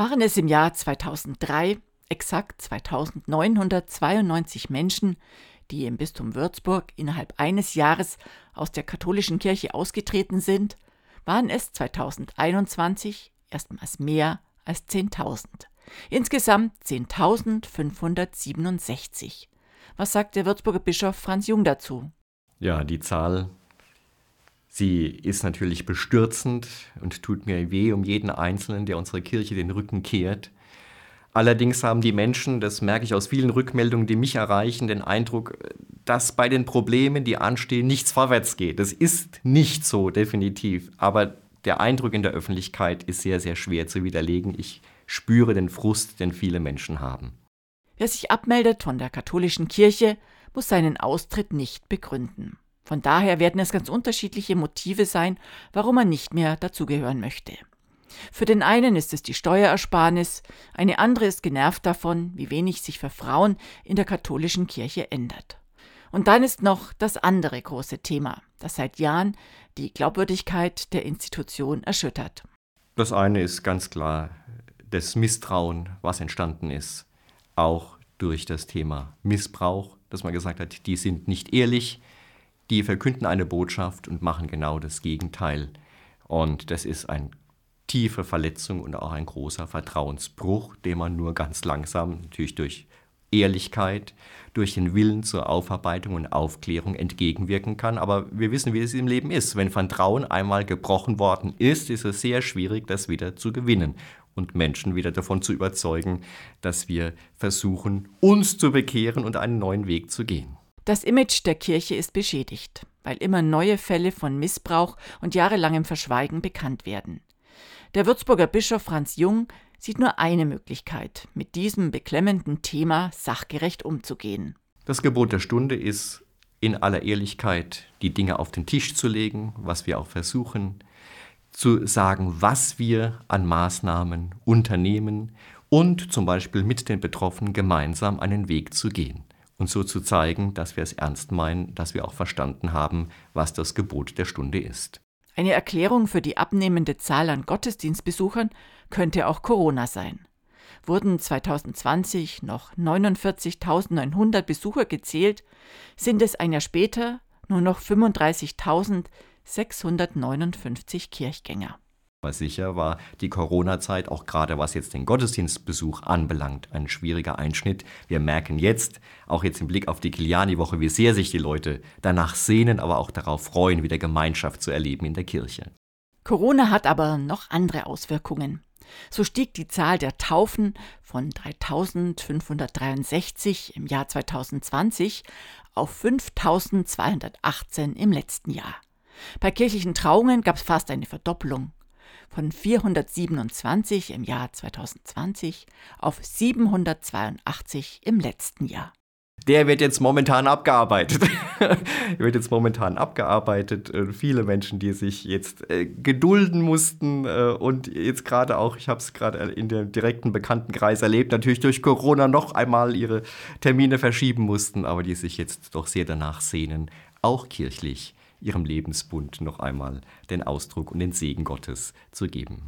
Waren es im Jahr 2003 exakt 2992 Menschen, die im Bistum Würzburg innerhalb eines Jahres aus der katholischen Kirche ausgetreten sind, waren es 2021 erstmals mehr als 10.000. Insgesamt 10.567. Was sagt der Würzburger Bischof Franz Jung dazu? Ja, die Zahl, sie ist natürlich bestürzend und tut mir weh um jeden Einzelnen, der unserer Kirche den Rücken kehrt. Allerdings haben die Menschen, das merke ich aus vielen Rückmeldungen, die mich erreichen, den Eindruck, dass bei den Problemen, die anstehen, nichts vorwärts geht. Das ist nicht so, definitiv. Aber der Eindruck in der Öffentlichkeit ist sehr, sehr schwer zu widerlegen. Ich spüre den Frust, den viele Menschen haben. Wer sich abmeldet von der katholischen Kirche, muss seinen Austritt nicht begründen. Von daher werden es ganz unterschiedliche Motive sein, warum er nicht mehr dazugehören möchte. Für den einen ist es die Steuerersparnis, eine andere ist genervt davon, wie wenig sich für Frauen in der katholischen Kirche ändert. Und dann ist noch das andere große Thema, das seit Jahren die Glaubwürdigkeit der Institution erschüttert. Das eine ist ganz klar das Misstrauen, was entstanden ist, auch durch das Thema Missbrauch, dass man gesagt hat, die sind nicht ehrlich, die verkünden eine Botschaft und machen genau das Gegenteil. Und das ist eine tiefe Verletzung und auch ein großer Vertrauensbruch, den man nur ganz langsam, natürlich durch Ehrlichkeit, durch den Willen zur Aufarbeitung und Aufklärung entgegenwirken kann. Aber wir wissen, wie es im Leben ist. Wenn Vertrauen einmal gebrochen worden ist, ist es sehr schwierig, das wieder zu gewinnen und Menschen wieder davon zu überzeugen, dass wir versuchen, uns zu bekehren und einen neuen Weg zu gehen. Das Image der Kirche ist beschädigt, weil immer neue Fälle von Missbrauch und jahrelangem Verschweigen bekannt werden. Der Würzburger Bischof Franz Jung sieht nur eine Möglichkeit, mit diesem beklemmenden Thema sachgerecht umzugehen. Das Gebot der Stunde ist, in aller Ehrlichkeit die Dinge auf den Tisch zu legen, was wir auch versuchen, zu sagen, was wir an Maßnahmen unternehmen und zum Beispiel mit den Betroffenen gemeinsam einen Weg zu gehen und so zu zeigen, dass wir es ernst meinen, dass wir auch verstanden haben, was das Gebot der Stunde ist. Eine Erklärung für die abnehmende Zahl an Gottesdienstbesuchern könnte auch Corona sein. Wurden 2020 noch 49.900 Besucher gezählt, sind es ein Jahr später nur noch 35.659 Kirchgänger. Aber sicher war die Corona-Zeit auch gerade was jetzt den Gottesdienstbesuch anbelangt ein schwieriger Einschnitt. Wir merken jetzt, auch jetzt im Blick auf die Kiliani-Woche, wie sehr sich die Leute danach sehnen, aber auch darauf freuen, wieder Gemeinschaft zu erleben in der Kirche. Corona hat aber noch andere Auswirkungen. So stieg die Zahl der Taufen von 3563 im Jahr 2020 auf 5218 im letzten Jahr. Bei kirchlichen Trauungen gab es fast eine Verdoppelung von 427 im Jahr 2020 auf 782 im letzten Jahr. Der wird jetzt momentan abgearbeitet. wird jetzt momentan abgearbeitet. Äh, viele Menschen, die sich jetzt äh, gedulden mussten äh, und jetzt gerade auch, ich habe es gerade in dem direkten Bekanntenkreis erlebt, natürlich durch Corona noch einmal ihre Termine verschieben mussten, aber die sich jetzt doch sehr danach sehnen, auch kirchlich ihrem Lebensbund noch einmal den Ausdruck und den Segen Gottes zu geben.